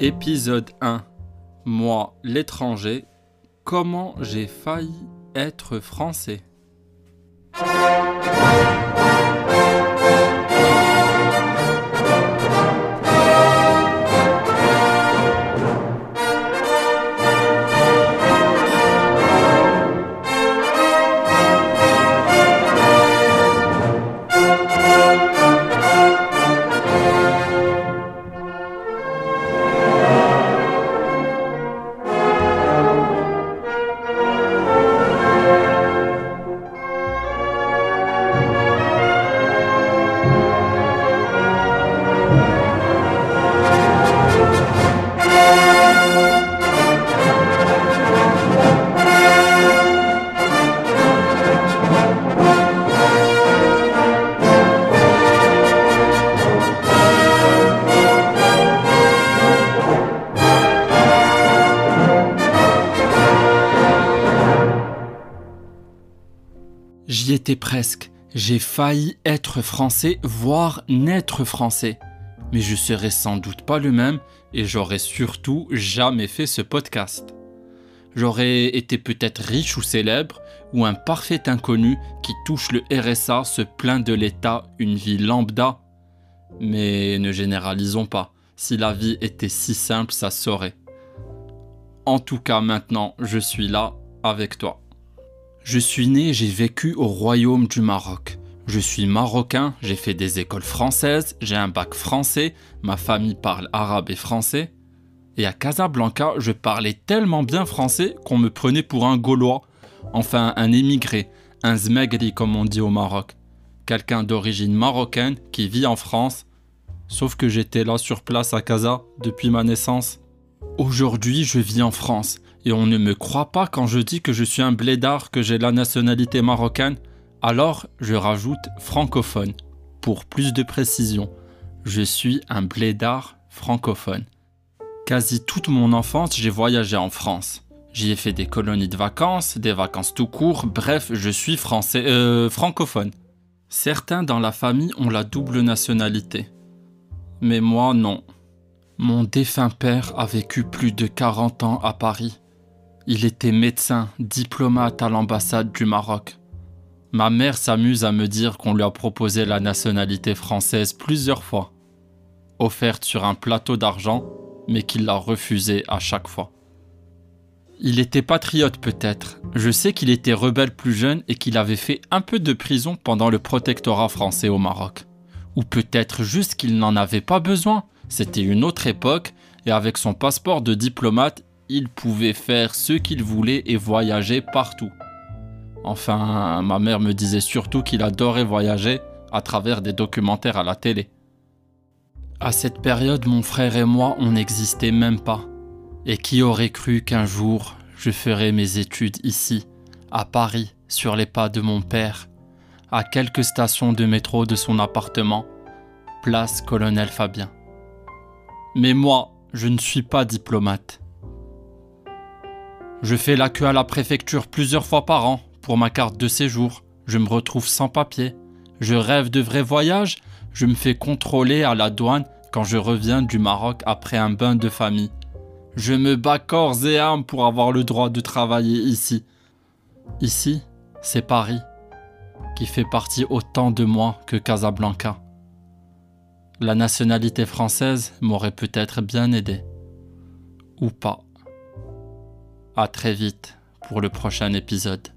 Épisode 1 Moi, l'étranger, comment j'ai failli être français J'y étais presque. J'ai failli être français, voire naître français. Mais je serais sans doute pas le même et j'aurais surtout jamais fait ce podcast. J'aurais été peut-être riche ou célèbre, ou un parfait inconnu qui touche le RSA, se plaint de l'État, une vie lambda. Mais ne généralisons pas. Si la vie était si simple, ça saurait. En tout cas, maintenant, je suis là avec toi. Je suis né, j'ai vécu au royaume du Maroc. Je suis marocain, j'ai fait des écoles françaises, j'ai un bac français, ma famille parle arabe et français. Et à Casablanca, je parlais tellement bien français qu'on me prenait pour un Gaulois, enfin un émigré, un zmegri comme on dit au Maroc. Quelqu'un d'origine marocaine qui vit en France, sauf que j'étais là sur place à Casa depuis ma naissance. Aujourd'hui, je vis en France et on ne me croit pas quand je dis que je suis un blédard, que j'ai la nationalité marocaine. Alors, je rajoute francophone. Pour plus de précision, je suis un blédard francophone. Quasi toute mon enfance, j'ai voyagé en France. J'y ai fait des colonies de vacances, des vacances tout court, bref, je suis français, euh, francophone. Certains dans la famille ont la double nationalité. Mais moi, non. Mon défunt père a vécu plus de 40 ans à Paris. Il était médecin, diplomate à l'ambassade du Maroc. Ma mère s'amuse à me dire qu'on lui a proposé la nationalité française plusieurs fois, offerte sur un plateau d'argent, mais qu'il l'a refusée à chaque fois. Il était patriote peut-être. Je sais qu'il était rebelle plus jeune et qu'il avait fait un peu de prison pendant le protectorat français au Maroc. Ou peut-être juste qu'il n'en avait pas besoin. C'était une autre époque et avec son passeport de diplomate, il pouvait faire ce qu'il voulait et voyager partout. Enfin, ma mère me disait surtout qu'il adorait voyager à travers des documentaires à la télé. À cette période, mon frère et moi, on n'existait même pas. Et qui aurait cru qu'un jour, je ferais mes études ici, à Paris, sur les pas de mon père, à quelques stations de métro de son appartement, place Colonel Fabien. Mais moi, je ne suis pas diplomate. Je fais la queue à la préfecture plusieurs fois par an pour ma carte de séjour. Je me retrouve sans papier. Je rêve de vrais voyages. Je me fais contrôler à la douane quand je reviens du Maroc après un bain de famille. Je me bats corps et âme pour avoir le droit de travailler ici. Ici, c'est Paris, qui fait partie autant de moi que Casablanca. La nationalité française m'aurait peut-être bien aidé. Ou pas. À très vite pour le prochain épisode.